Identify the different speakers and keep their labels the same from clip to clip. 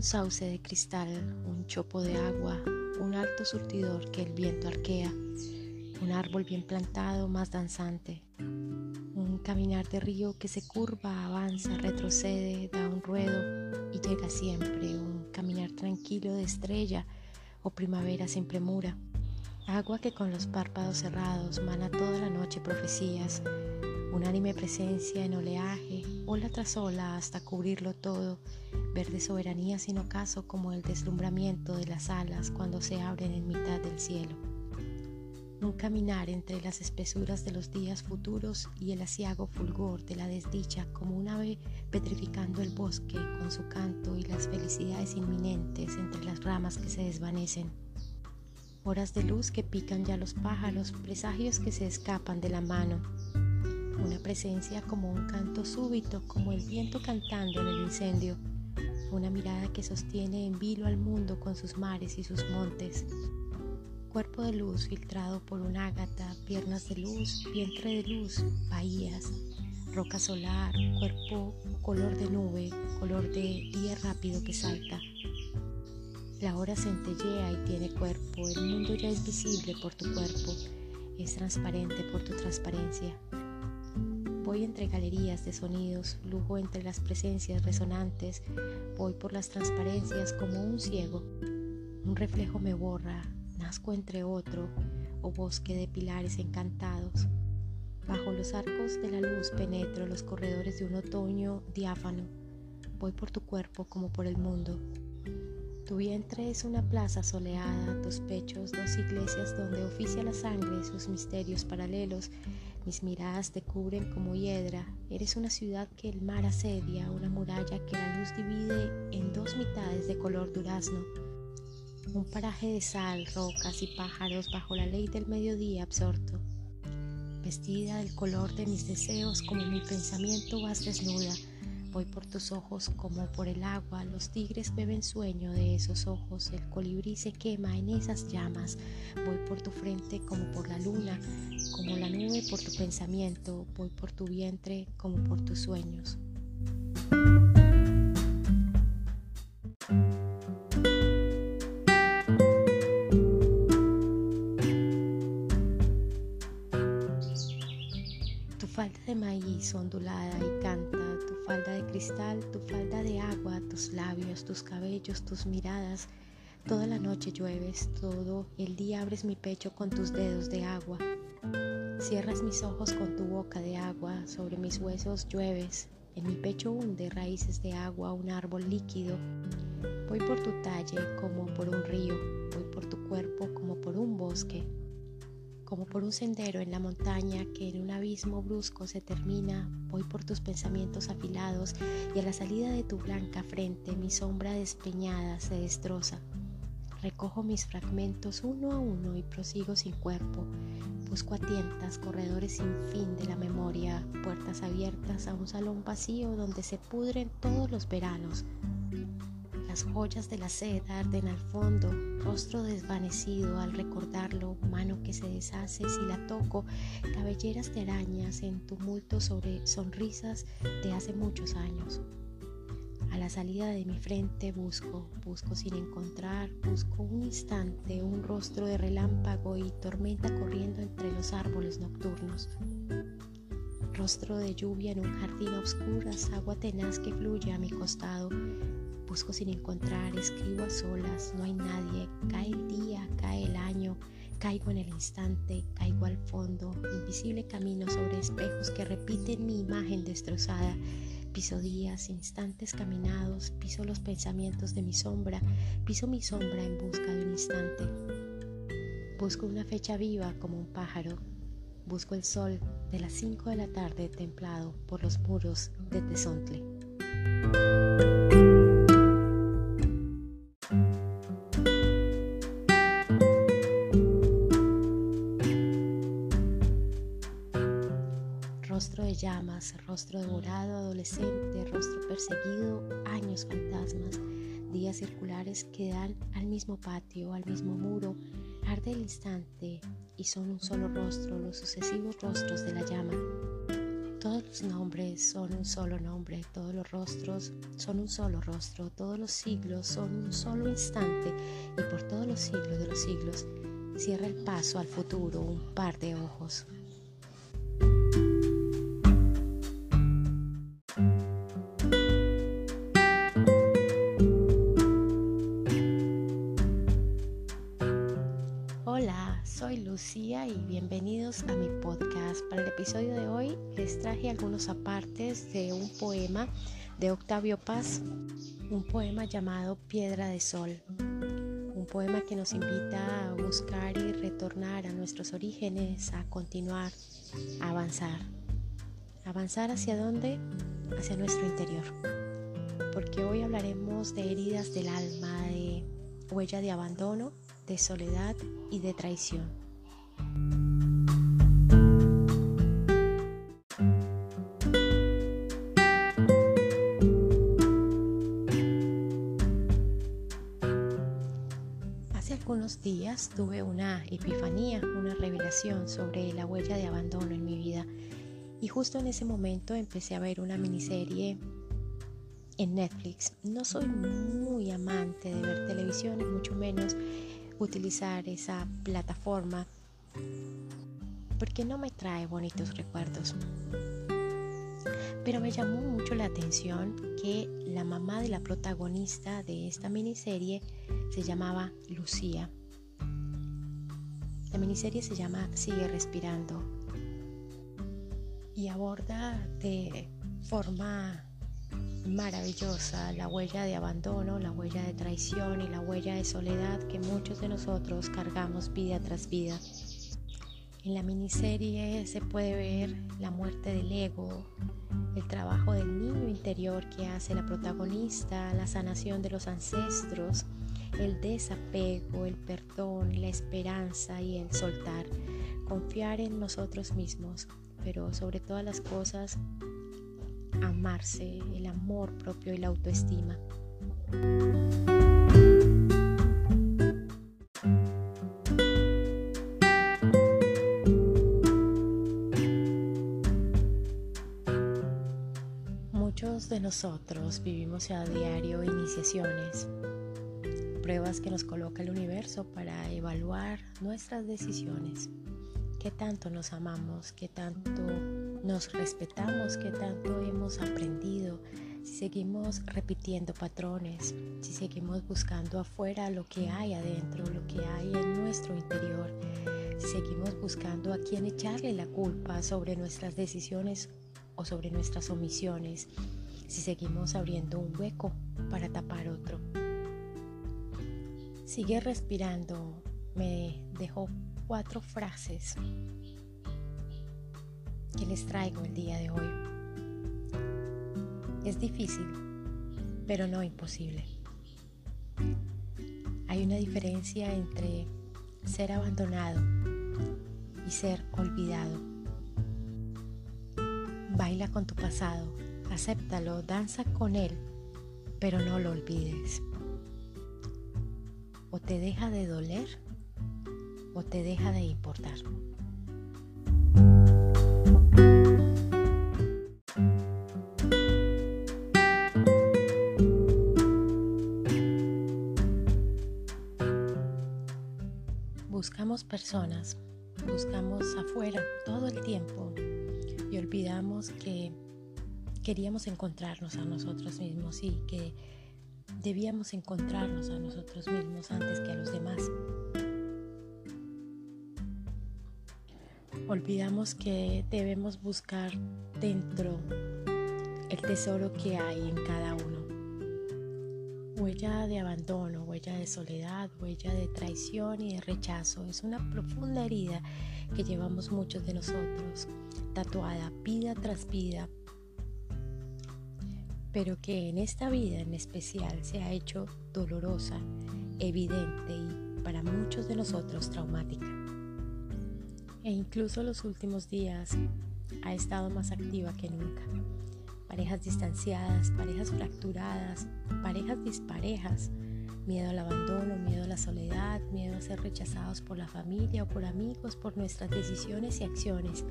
Speaker 1: Un sauce de cristal, un chopo de agua, un alto surtidor que el viento arquea, un árbol bien plantado más danzante, un caminar de río que se curva, avanza, retrocede, da un ruedo y llega siempre, un caminar tranquilo de estrella o primavera sin premura, agua que con los párpados cerrados mana toda la noche profecías, unánime presencia en oleaje, ola tras ola hasta cubrirlo todo, verde soberanía sin ocaso como el deslumbramiento de las alas cuando se abren en mitad del cielo. Un caminar entre las espesuras de los días futuros y el asiago fulgor de la desdicha como un ave petrificando el bosque con su canto y las felicidades inminentes entre las ramas que se desvanecen. Horas de luz que pican ya los pájaros, presagios que se escapan de la mano, una presencia como un canto súbito, como el viento cantando en el incendio, una mirada que sostiene en vilo al mundo con sus mares y sus montes. Cuerpo de luz filtrado por un ágata, piernas de luz, vientre de luz, bahías, roca solar, cuerpo color de nube, color de día rápido que salta. La hora centellea y tiene cuerpo, el mundo ya es visible por tu cuerpo, es transparente por tu transparencia. Voy entre galerías de sonidos, lujo entre las presencias resonantes, voy por las transparencias como un ciego. Un reflejo me borra, nazco entre otro, o bosque de pilares encantados. Bajo los arcos de la luz penetro los corredores de un otoño diáfano. Voy por tu cuerpo como por el mundo. Tu vientre es una plaza soleada, tus pechos dos iglesias donde oficia la sangre sus misterios paralelos mis miradas te cubren como hiedra. Eres una ciudad que el mar asedia, una muralla que la luz divide en dos mitades de color durazno. Un paraje de sal, rocas y pájaros bajo la ley del mediodía absorto. Vestida del color de mis deseos como mi pensamiento vas desnuda Voy por tus ojos como por el agua, los tigres beben sueño de esos ojos, el colibrí se quema en esas llamas. Voy por tu frente como por la luna, como la nube por tu pensamiento, voy por tu vientre como por tus sueños. Tu falda de maíz ondulada y tu falda de agua, tus labios, tus cabellos, tus miradas. Toda la noche llueves, todo el día abres mi pecho con tus dedos de agua. Cierras mis ojos con tu boca de agua, sobre mis huesos llueves, en mi pecho hunde raíces de agua un árbol líquido. Voy por tu talle como por un río, voy por tu cuerpo como por un bosque como por un sendero en la montaña que en un abismo brusco se termina, voy por tus pensamientos afilados y a la salida de tu blanca frente mi sombra despeñada se destroza. Recojo mis fragmentos uno a uno y prosigo sin cuerpo. Busco a tientas corredores sin fin de la memoria, puertas abiertas a un salón vacío donde se pudren todos los veranos, las joyas de la seda arden al fondo, rostro desvanecido al recordarlo, mano que se deshace si la toco, cabelleras de arañas en tumulto sobre sonrisas de hace muchos años. A la salida de mi frente busco, busco sin encontrar, busco un instante, un rostro de relámpago y tormenta corriendo entre los árboles nocturnos. Rostro de lluvia en un jardín a oscuras, agua tenaz que fluye a mi costado, Busco sin encontrar, escribo a solas, no hay nadie, cae el día, cae el año, caigo en el instante, caigo al fondo, invisible camino sobre espejos que repiten mi imagen destrozada. Piso días, instantes caminados, piso los pensamientos de mi sombra, piso mi sombra en busca de un instante. Busco una fecha viva como un pájaro. Busco el sol de las 5 de la tarde templado por los muros de Tezontle. Rostro de llamas, rostro devorado, adolescente, rostro perseguido, años fantasmas, días circulares que dan al mismo patio, al mismo muro, arde el instante y son un solo rostro los sucesivos rostros de la llama. Todos los nombres son un solo nombre, todos los rostros son un solo rostro, todos los siglos son un solo instante y por todos los siglos de los siglos cierra el paso al futuro un par de ojos. Lucía y bienvenidos a mi podcast. Para el episodio de hoy les traje algunos apartes de un poema de Octavio Paz, un poema llamado Piedra de Sol, un poema que nos invita a buscar y retornar a nuestros orígenes, a continuar, a avanzar. ¿Avanzar hacia dónde? Hacia nuestro interior. Porque hoy hablaremos de heridas del alma, de huella de abandono, de soledad y de traición. Hace algunos días tuve una epifanía, una revelación sobre la huella de abandono en mi vida y justo en ese momento empecé a ver una miniserie en Netflix. No soy muy amante de ver televisión y mucho menos utilizar esa plataforma porque no me trae bonitos recuerdos. Pero me llamó mucho la atención que la mamá de la protagonista de esta miniserie se llamaba Lucía. La miniserie se llama Sigue respirando y aborda de forma maravillosa la huella de abandono, la huella de traición y la huella de soledad que muchos de nosotros cargamos vida tras vida. En la miniserie se puede ver la muerte del ego, el trabajo del niño interior que hace la protagonista, la sanación de los ancestros, el desapego, el perdón, la esperanza y el soltar, confiar en nosotros mismos, pero sobre todas las cosas, amarse, el amor propio y la autoestima. Nosotros vivimos a diario iniciaciones, pruebas que nos coloca el universo para evaluar nuestras decisiones, qué tanto nos amamos, qué tanto nos respetamos, qué tanto hemos aprendido, si seguimos repitiendo patrones, si seguimos buscando afuera lo que hay adentro, lo que hay en nuestro interior, si seguimos buscando a quién echarle la culpa sobre nuestras decisiones o sobre nuestras omisiones si seguimos abriendo un hueco para tapar otro. Sigue respirando, me dejó cuatro frases que les traigo el día de hoy. Es difícil, pero no imposible. Hay una diferencia entre ser abandonado y ser olvidado. Baila con tu pasado acéptalo, danza con él, pero no lo olvides. O te deja de doler o te deja de importar. Buscamos personas, buscamos afuera todo el tiempo y olvidamos que queríamos encontrarnos a nosotros mismos y que debíamos encontrarnos a nosotros mismos antes que a los demás. Olvidamos que debemos buscar dentro el tesoro que hay en cada uno. Huella de abandono, huella de soledad, huella de traición y de rechazo. Es una profunda herida que llevamos muchos de nosotros, tatuada vida tras vida pero que en esta vida en especial se ha hecho dolorosa, evidente y para muchos de nosotros traumática. E incluso los últimos días ha estado más activa que nunca. Parejas distanciadas, parejas fracturadas, parejas disparejas, miedo al abandono, miedo a la soledad, miedo a ser rechazados por la familia o por amigos por nuestras decisiones y acciones,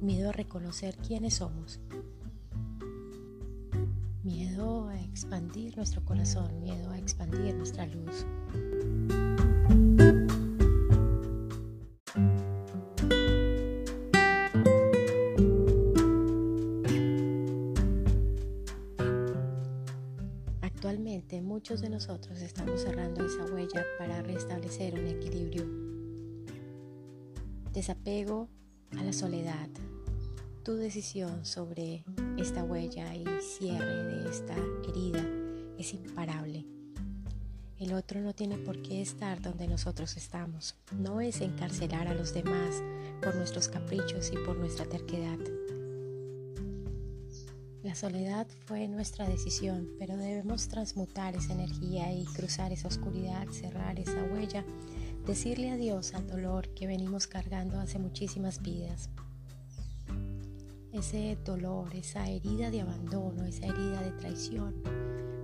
Speaker 1: miedo a reconocer quiénes somos, miedo a expandir nuestro corazón, miedo a expandir nuestra luz. Actualmente muchos de nosotros estamos cerrando esa huella para restablecer un equilibrio. Desapego a la soledad. Tu decisión sobre esta huella y cierre de esta herida es imparable. El otro no tiene por qué estar donde nosotros estamos. No es encarcelar a los demás por nuestros caprichos y por nuestra terquedad. La soledad fue nuestra decisión, pero debemos transmutar esa energía y cruzar esa oscuridad, cerrar esa huella, decirle adiós al dolor que venimos cargando hace muchísimas vidas. Ese dolor, esa herida de abandono, esa herida de traición,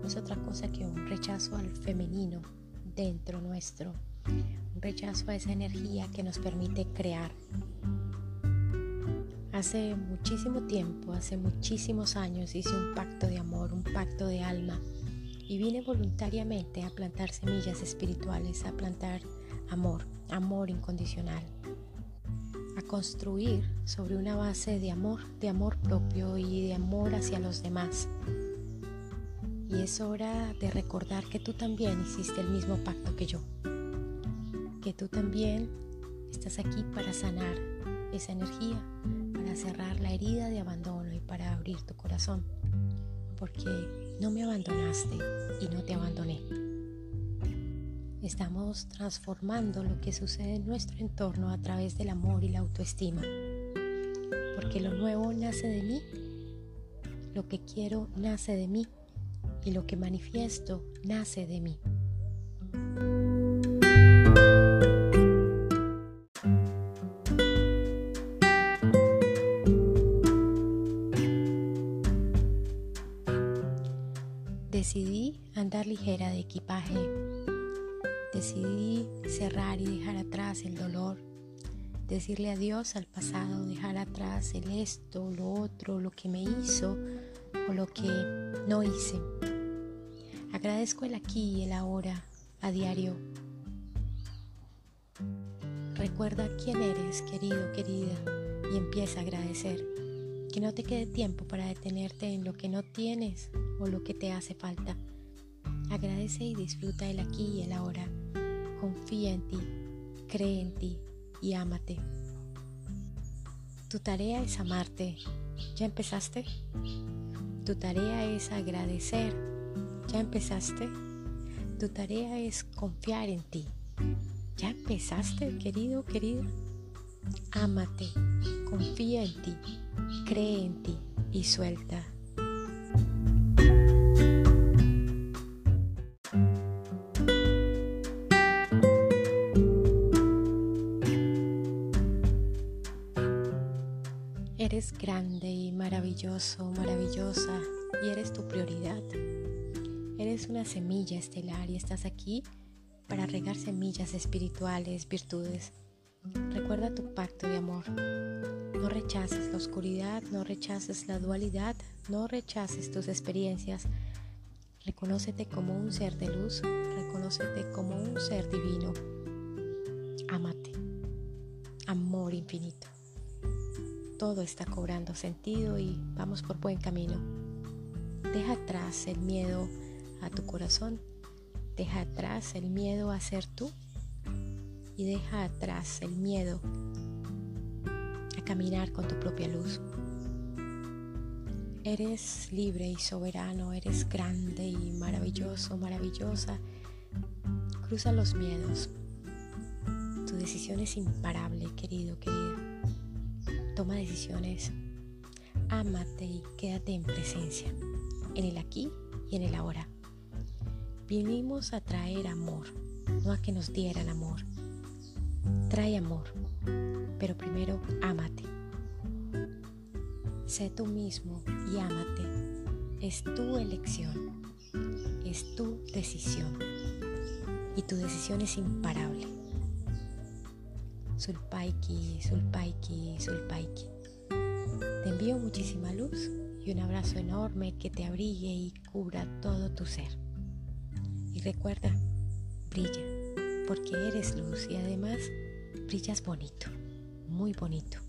Speaker 1: no es otra cosa que un rechazo al femenino dentro nuestro, un rechazo a esa energía que nos permite crear, Hace muchísimo tiempo, hace muchísimos años hice un pacto de amor, un pacto de alma y vine voluntariamente a plantar semillas espirituales, a plantar amor, amor incondicional, a construir sobre una base de amor, de amor propio y de amor hacia los demás. Y es hora de recordar que tú también hiciste el mismo pacto que yo, que tú también estás aquí para sanar esa energía, cerrar la herida de abandono y para abrir tu corazón, porque no me abandonaste y no te abandoné. Estamos transformando lo que sucede en nuestro entorno a través del amor y la autoestima, porque lo nuevo nace de mí, lo que quiero nace de mí y lo que manifiesto nace de mí. Decidí andar ligera de equipaje. Decidí cerrar y dejar atrás el dolor. Decirle adiós al pasado, dejar atrás el esto, lo otro, lo que me hizo o lo que no hice. Agradezco el aquí y el ahora a diario. Recuerda quién eres, querido, querida, y empieza a agradecer. Que no te quede tiempo para detenerte en lo que no tienes o lo que te hace falta. Agradece y disfruta el aquí y el ahora. Confía en ti, cree en ti y ámate. Tu tarea es amarte. ¿Ya empezaste? Tu tarea es agradecer. ¿Ya empezaste? Tu tarea es confiar en ti. ¿Ya empezaste, querido, querida? Ámate, confía en ti cree en ti y suelta. Eres grande y maravilloso, maravillosa y eres tu prioridad. Eres una semilla estelar y estás aquí para regar semillas espirituales, virtudes. Recuerda tu pacto de amor. No rechaces la oscuridad, no rechaces la dualidad, no rechaces tus experiencias. Reconócete como un ser de luz, reconócete como un ser divino. Amate. Amor infinito. Todo está cobrando sentido y vamos por buen camino. Deja atrás el miedo a tu corazón. Deja atrás el miedo a ser tú. Y deja atrás el miedo caminar con tu propia luz. Eres libre y soberano, eres grande y maravilloso, maravillosa. Cruza los miedos. Tu decisión es imparable, querido, querida. Toma decisiones. Ámate y quédate en presencia, en el aquí y en el ahora. Vinimos a traer amor, no a que nos dieran amor. Trae amor, pero primero ámate. Sé tú mismo y ámate. Es tu elección, es tu decisión y tu decisión es imparable. Sulpaiki, sulpaiki, sulpaiki. envío muchísima luz y un abrazo enorme que te abrigue y cubra todo tu ser. Y recuerda, brilla, porque eres luz y además brillas bonito, muy bonito.